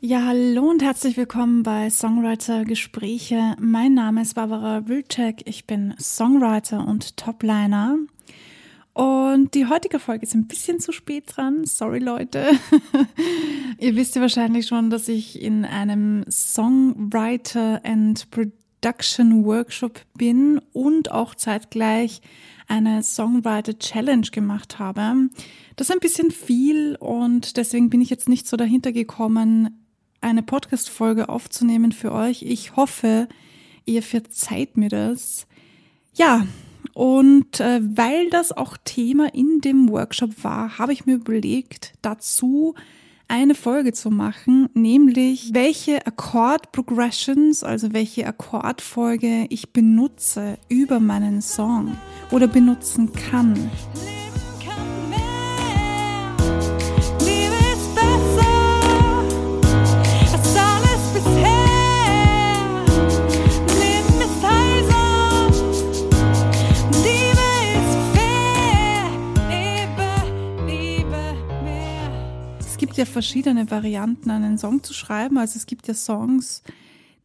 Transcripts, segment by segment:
Ja, hallo und herzlich willkommen bei Songwriter Gespräche. Mein Name ist Barbara Wilczek. Ich bin Songwriter und Topliner. Und die heutige Folge ist ein bisschen zu spät dran. Sorry, Leute. Ihr wisst ja wahrscheinlich schon, dass ich in einem Songwriter and Production Workshop bin und auch zeitgleich eine Songwriter Challenge gemacht habe. Das ist ein bisschen viel und deswegen bin ich jetzt nicht so dahinter gekommen, eine Podcast-Folge aufzunehmen für euch. Ich hoffe, ihr verzeiht mir das. Ja, und äh, weil das auch Thema in dem Workshop war, habe ich mir überlegt, dazu eine Folge zu machen, nämlich welche Akkord Progressions, also welche Akkordfolge ich benutze über meinen Song oder benutzen kann. Ja verschiedene Varianten, einen Song zu schreiben. Also es gibt ja Songs,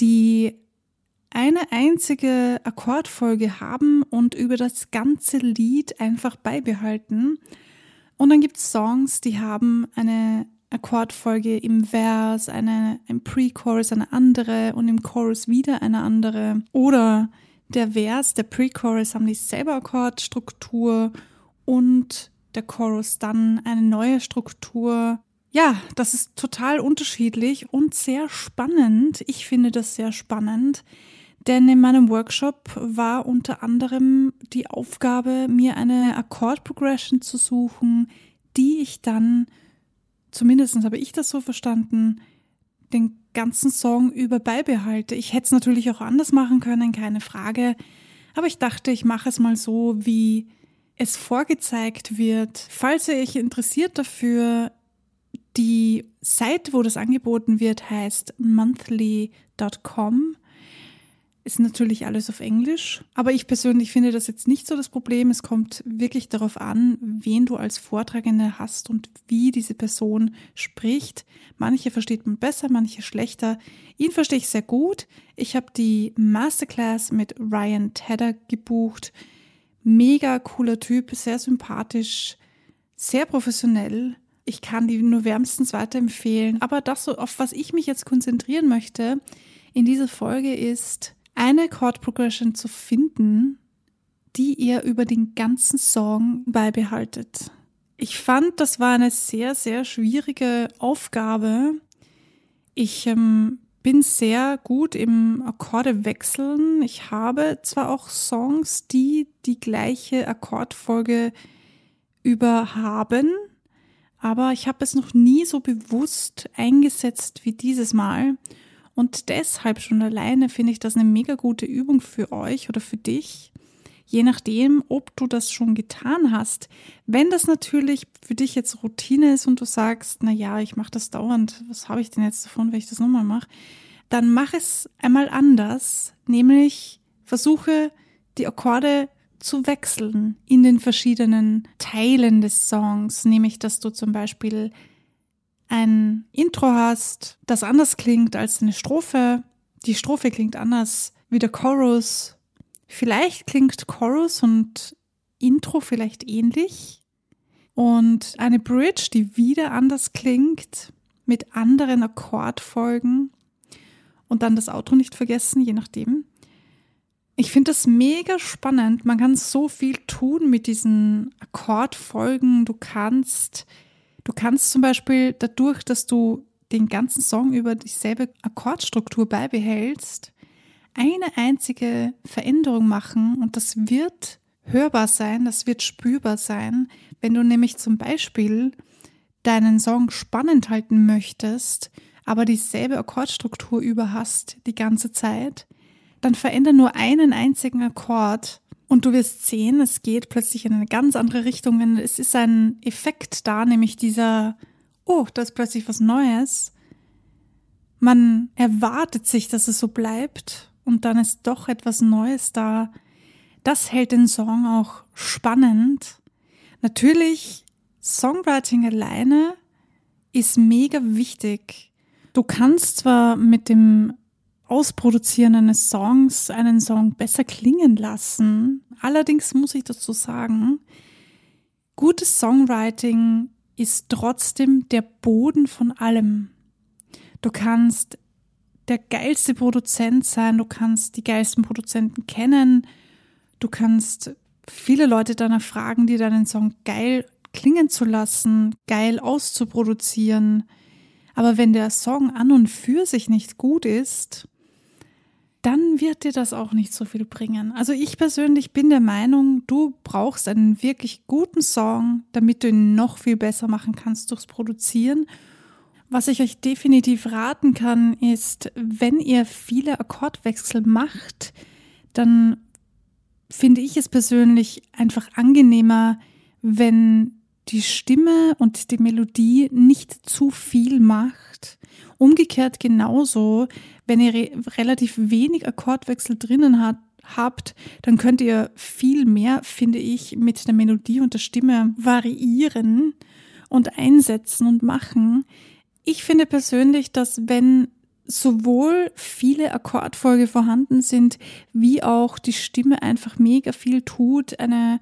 die eine einzige Akkordfolge haben und über das ganze Lied einfach beibehalten. Und dann gibt es Songs, die haben eine Akkordfolge im Vers, eine, ein Pre-Chorus, eine andere und im Chorus wieder eine andere. Oder der Vers, der Pre-Chorus haben dieselbe Akkordstruktur und der Chorus dann eine neue Struktur ja, das ist total unterschiedlich und sehr spannend. Ich finde das sehr spannend, denn in meinem Workshop war unter anderem die Aufgabe, mir eine Akkord-Progression zu suchen, die ich dann, zumindest habe ich das so verstanden, den ganzen Song über beibehalte. Ich hätte es natürlich auch anders machen können, keine Frage. Aber ich dachte, ich mache es mal so, wie es vorgezeigt wird. Falls ihr euch interessiert dafür, die Seite, wo das angeboten wird, heißt monthly.com. Ist natürlich alles auf Englisch, aber ich persönlich finde das jetzt nicht so das Problem. Es kommt wirklich darauf an, wen du als Vortragende hast und wie diese Person spricht. Manche versteht man besser, manche schlechter. Ihn verstehe ich sehr gut. Ich habe die Masterclass mit Ryan Tedder gebucht. Mega cooler Typ, sehr sympathisch, sehr professionell ich kann die nur wärmstens weiterempfehlen. Aber das, auf was ich mich jetzt konzentrieren möchte in dieser Folge, ist eine Chord Progression zu finden, die ihr über den ganzen Song beibehaltet. Ich fand, das war eine sehr, sehr schwierige Aufgabe. Ich ähm, bin sehr gut im Akkorde wechseln. Ich habe zwar auch Songs, die die gleiche Akkordfolge über haben, aber ich habe es noch nie so bewusst eingesetzt wie dieses Mal. Und deshalb schon alleine finde ich das eine mega gute Übung für euch oder für dich. Je nachdem, ob du das schon getan hast. Wenn das natürlich für dich jetzt Routine ist und du sagst, na ja, ich mache das dauernd, was habe ich denn jetzt davon, wenn ich das nochmal mache? Dann mach es einmal anders, nämlich versuche die Akkorde zu wechseln in den verschiedenen Teilen des Songs, nämlich dass du zum Beispiel ein Intro hast, das anders klingt als eine Strophe. Die Strophe klingt anders wie der Chorus. Vielleicht klingt Chorus und Intro vielleicht ähnlich. Und eine Bridge, die wieder anders klingt, mit anderen Akkordfolgen. Und dann das Outro nicht vergessen, je nachdem. Ich finde das mega spannend. Man kann so viel tun mit diesen Akkordfolgen. Du kannst, du kannst zum Beispiel dadurch, dass du den ganzen Song über dieselbe Akkordstruktur beibehältst, eine einzige Veränderung machen und das wird hörbar sein, das wird spürbar sein, wenn du nämlich zum Beispiel deinen Song spannend halten möchtest, aber dieselbe Akkordstruktur über hast die ganze Zeit, dann veränder nur einen einzigen Akkord und du wirst sehen, es geht plötzlich in eine ganz andere Richtung. Es ist ein Effekt da, nämlich dieser, oh, da ist plötzlich was Neues. Man erwartet sich, dass es so bleibt und dann ist doch etwas Neues da. Das hält den Song auch spannend. Natürlich, Songwriting alleine ist mega wichtig Du kannst zwar mit dem Ausproduzieren eines Songs einen Song besser klingen lassen, allerdings muss ich dazu sagen, gutes Songwriting ist trotzdem der Boden von allem. Du kannst der geilste Produzent sein, du kannst die geilsten Produzenten kennen, du kannst viele Leute danach fragen, dir deinen Song geil klingen zu lassen, geil auszuproduzieren. Aber wenn der Song an und für sich nicht gut ist, dann wird dir das auch nicht so viel bringen. Also ich persönlich bin der Meinung, du brauchst einen wirklich guten Song, damit du ihn noch viel besser machen kannst durchs Produzieren. Was ich euch definitiv raten kann, ist, wenn ihr viele Akkordwechsel macht, dann finde ich es persönlich einfach angenehmer, wenn die Stimme und die Melodie nicht zu viel macht. Umgekehrt genauso, wenn ihr re relativ wenig Akkordwechsel drinnen hat, habt, dann könnt ihr viel mehr, finde ich, mit der Melodie und der Stimme variieren und einsetzen und machen. Ich finde persönlich, dass wenn sowohl viele Akkordfolge vorhanden sind, wie auch die Stimme einfach mega viel tut, eine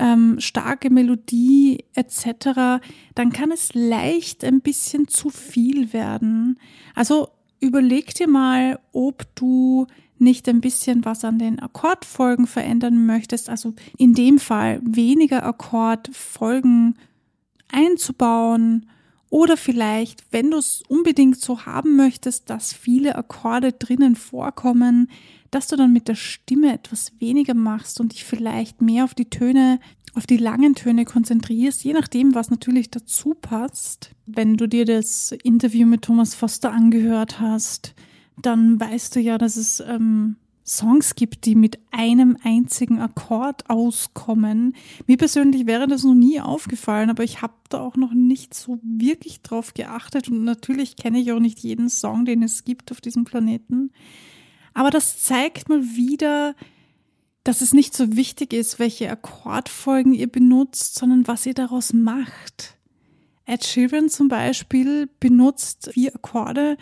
ähm, starke Melodie etc., dann kann es leicht ein bisschen zu viel werden. Also überleg dir mal, ob du nicht ein bisschen was an den Akkordfolgen verändern möchtest. Also in dem Fall weniger Akkordfolgen einzubauen oder vielleicht, wenn du es unbedingt so haben möchtest, dass viele Akkorde drinnen vorkommen, dass du dann mit der Stimme etwas weniger machst und dich vielleicht mehr auf die Töne, auf die langen Töne konzentrierst, je nachdem, was natürlich dazu passt. Wenn du dir das Interview mit Thomas Foster angehört hast, dann weißt du ja, dass es ähm, Songs gibt, die mit einem einzigen Akkord auskommen. Mir persönlich wäre das noch nie aufgefallen, aber ich habe da auch noch nicht so wirklich drauf geachtet und natürlich kenne ich auch nicht jeden Song, den es gibt auf diesem Planeten. Aber das zeigt mal wieder, dass es nicht so wichtig ist, welche Akkordfolgen ihr benutzt, sondern was ihr daraus macht. Ed Sheeran zum Beispiel benutzt vier Akkorde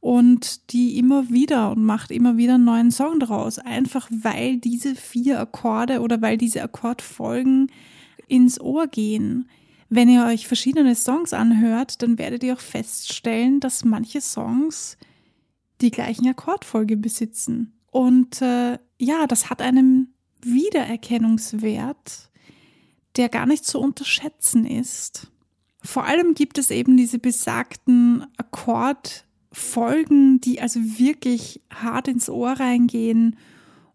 und die immer wieder und macht immer wieder einen neuen Song daraus. Einfach weil diese vier Akkorde oder weil diese Akkordfolgen ins Ohr gehen. Wenn ihr euch verschiedene Songs anhört, dann werdet ihr auch feststellen, dass manche Songs die gleichen Akkordfolge besitzen. Und äh, ja, das hat einen Wiedererkennungswert, der gar nicht zu unterschätzen ist. Vor allem gibt es eben diese besagten Akkord Folgen, die also wirklich hart ins Ohr reingehen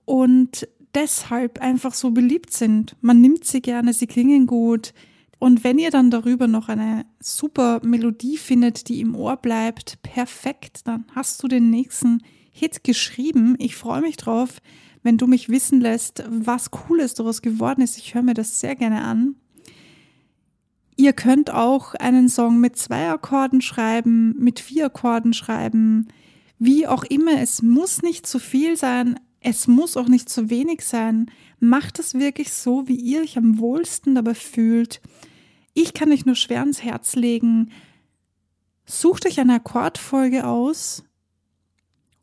und deshalb einfach so beliebt sind. Man nimmt sie gerne, sie klingen gut. Und wenn ihr dann darüber noch eine super Melodie findet, die im Ohr bleibt, perfekt, dann hast du den nächsten Hit geschrieben. Ich freue mich drauf, wenn du mich wissen lässt, was Cooles daraus geworden ist. Ich höre mir das sehr gerne an. Ihr könnt auch einen Song mit zwei Akkorden schreiben, mit vier Akkorden schreiben, wie auch immer. Es muss nicht zu viel sein, es muss auch nicht zu wenig sein. Macht es wirklich so, wie ihr euch am wohlsten dabei fühlt. Ich kann euch nur schwer ans Herz legen. Sucht euch eine Akkordfolge aus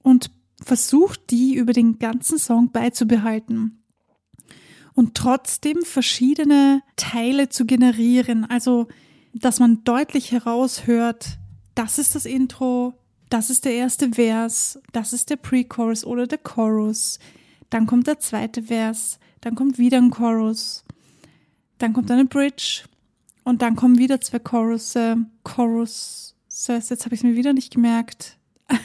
und versucht die über den ganzen Song beizubehalten und trotzdem verschiedene Teile zu generieren. Also, dass man deutlich heraushört, das ist das Intro, das ist der erste Vers, das ist der Pre-Chorus oder der Chorus, dann kommt der zweite Vers, dann kommt wieder ein Chorus, dann kommt eine Bridge und dann kommen wieder zwei Chorus, äh, Chorus, jetzt habe ich es mir wieder nicht gemerkt.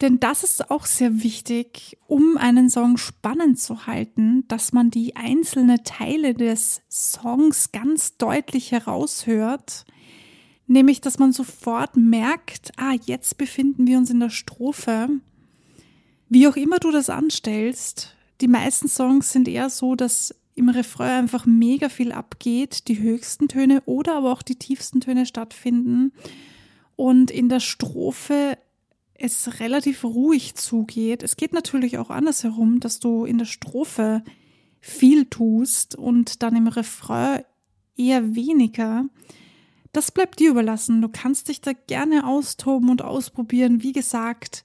Denn das ist auch sehr wichtig, um einen Song spannend zu halten, dass man die einzelnen Teile des Songs ganz deutlich heraushört. Nämlich, dass man sofort merkt, ah, jetzt befinden wir uns in der Strophe. Wie auch immer du das anstellst, die meisten Songs sind eher so, dass im Refrain einfach mega viel abgeht, die höchsten Töne oder aber auch die tiefsten Töne stattfinden. Und in der Strophe es relativ ruhig zugeht. Es geht natürlich auch andersherum, dass du in der Strophe viel tust und dann im Refrain eher weniger. Das bleibt dir überlassen. Du kannst dich da gerne austoben und ausprobieren. Wie gesagt,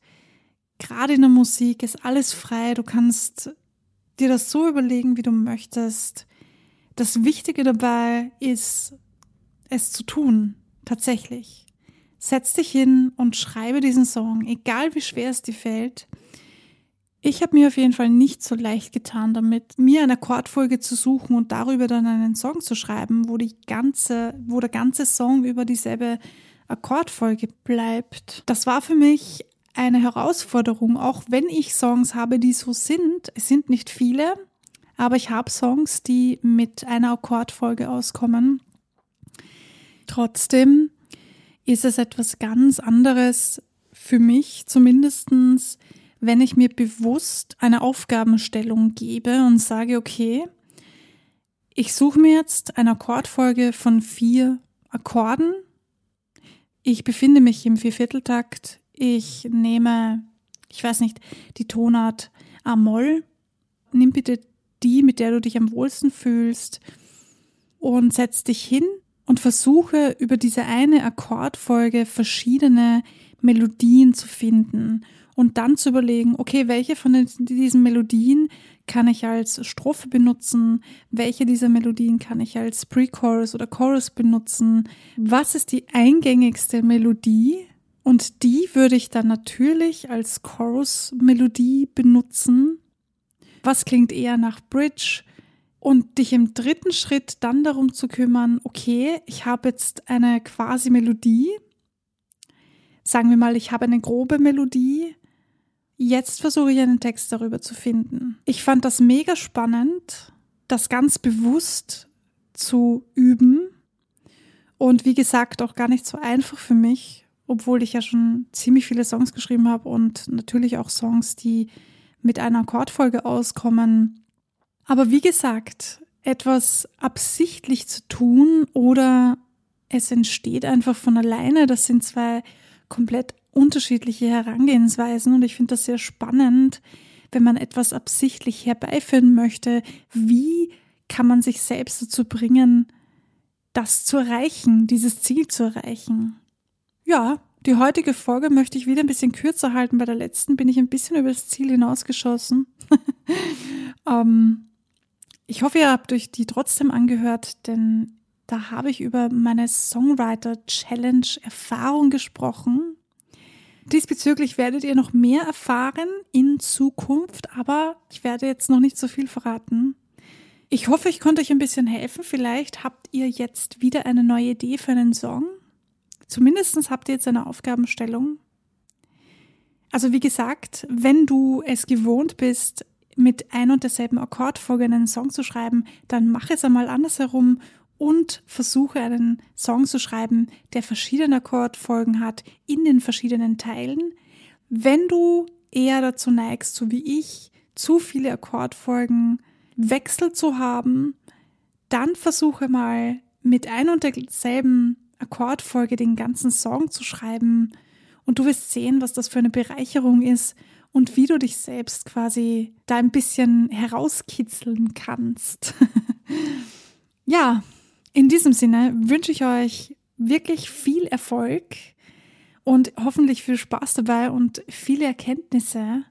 gerade in der Musik ist alles frei. Du kannst dir das so überlegen, wie du möchtest. Das Wichtige dabei ist, es zu tun, tatsächlich. Setz dich hin und schreibe diesen Song, egal wie schwer es dir fällt. Ich habe mir auf jeden Fall nicht so leicht getan damit, mir eine Akkordfolge zu suchen und darüber dann einen Song zu schreiben, wo die ganze, wo der ganze Song über dieselbe Akkordfolge bleibt. Das war für mich eine Herausforderung, auch wenn ich Songs habe, die so sind. Es sind nicht viele, aber ich habe Songs, die mit einer Akkordfolge auskommen. Trotzdem ist es etwas ganz anderes für mich, zumindestens, wenn ich mir bewusst eine Aufgabenstellung gebe und sage, okay, ich suche mir jetzt eine Akkordfolge von vier Akkorden. Ich befinde mich im Viervierteltakt. Ich nehme, ich weiß nicht, die Tonart A-Moll. Nimm bitte die, mit der du dich am wohlsten fühlst und setz dich hin und versuche über diese eine Akkordfolge verschiedene Melodien zu finden und dann zu überlegen, okay, welche von diesen Melodien kann ich als Strophe benutzen, welche dieser Melodien kann ich als Pre-Chorus oder Chorus benutzen, was ist die eingängigste Melodie und die würde ich dann natürlich als Chorus-Melodie benutzen. Was klingt eher nach Bridge? Und dich im dritten Schritt dann darum zu kümmern, okay, ich habe jetzt eine quasi Melodie, sagen wir mal, ich habe eine grobe Melodie, jetzt versuche ich einen Text darüber zu finden. Ich fand das mega spannend, das ganz bewusst zu üben. Und wie gesagt auch gar nicht so einfach für mich, obwohl ich ja schon ziemlich viele Songs geschrieben habe und natürlich auch Songs, die mit einer Akkordfolge auskommen. Aber wie gesagt, etwas absichtlich zu tun oder es entsteht einfach von alleine, das sind zwei komplett unterschiedliche Herangehensweisen und ich finde das sehr spannend, wenn man etwas absichtlich herbeiführen möchte. Wie kann man sich selbst dazu bringen, das zu erreichen, dieses Ziel zu erreichen? Ja, die heutige Folge möchte ich wieder ein bisschen kürzer halten. Bei der letzten bin ich ein bisschen über das Ziel hinausgeschossen. ähm, ich hoffe, ihr habt euch die trotzdem angehört, denn da habe ich über meine Songwriter Challenge Erfahrung gesprochen. Diesbezüglich werdet ihr noch mehr erfahren in Zukunft, aber ich werde jetzt noch nicht so viel verraten. Ich hoffe, ich konnte euch ein bisschen helfen. Vielleicht habt ihr jetzt wieder eine neue Idee für einen Song Zumindest habt ihr jetzt eine Aufgabenstellung. Also wie gesagt, wenn du es gewohnt bist, mit ein und derselben Akkordfolge einen Song zu schreiben, dann mach es einmal andersherum und versuche einen Song zu schreiben, der verschiedene Akkordfolgen hat in den verschiedenen Teilen. Wenn du eher dazu neigst, so wie ich, zu viele Akkordfolgen Wechsel zu haben, dann versuche mal mit ein und derselben Akkordfolge den ganzen Song zu schreiben und du wirst sehen, was das für eine Bereicherung ist und wie du dich selbst quasi da ein bisschen herauskitzeln kannst. ja, in diesem Sinne wünsche ich euch wirklich viel Erfolg und hoffentlich viel Spaß dabei und viele Erkenntnisse.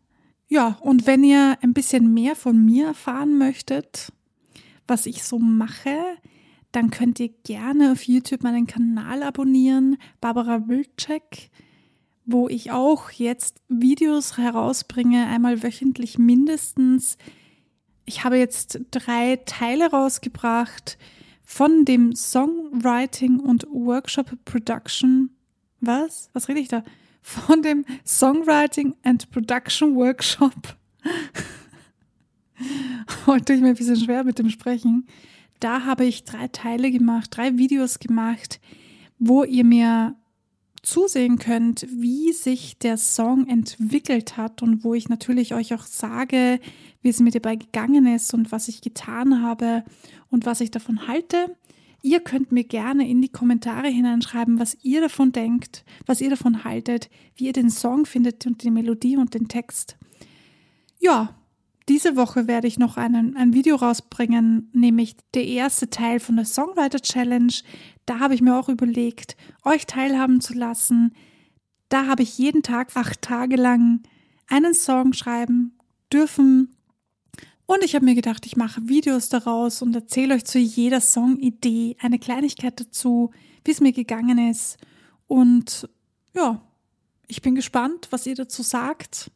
Ja, und wenn ihr ein bisschen mehr von mir erfahren möchtet, was ich so mache, dann könnt ihr gerne auf YouTube meinen Kanal abonnieren, Barbara Wilczek, wo ich auch jetzt Videos herausbringe, einmal wöchentlich mindestens. Ich habe jetzt drei Teile rausgebracht von dem Songwriting und Workshop Production. Was? Was rede ich da? Von dem Songwriting and Production Workshop. Heute tue ich mir ein bisschen schwer mit dem Sprechen. Da habe ich drei Teile gemacht, drei Videos gemacht, wo ihr mir zusehen könnt, wie sich der Song entwickelt hat und wo ich natürlich euch auch sage, wie es mir dabei gegangen ist und was ich getan habe und was ich davon halte. Ihr könnt mir gerne in die Kommentare hineinschreiben, was ihr davon denkt, was ihr davon haltet, wie ihr den Song findet und die Melodie und den Text. Ja, diese Woche werde ich noch einen, ein Video rausbringen, nämlich der erste Teil von der Songwriter Challenge. Da habe ich mir auch überlegt, euch teilhaben zu lassen. Da habe ich jeden Tag acht Tage lang einen Song schreiben dürfen. Und ich habe mir gedacht, ich mache Videos daraus und erzähle euch zu jeder Songidee eine Kleinigkeit dazu, wie es mir gegangen ist. Und ja, ich bin gespannt, was ihr dazu sagt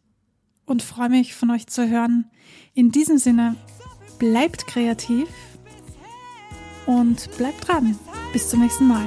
und freue mich von euch zu hören. In diesem Sinne, bleibt kreativ und bleibt dran. Bis zum nächsten Mal.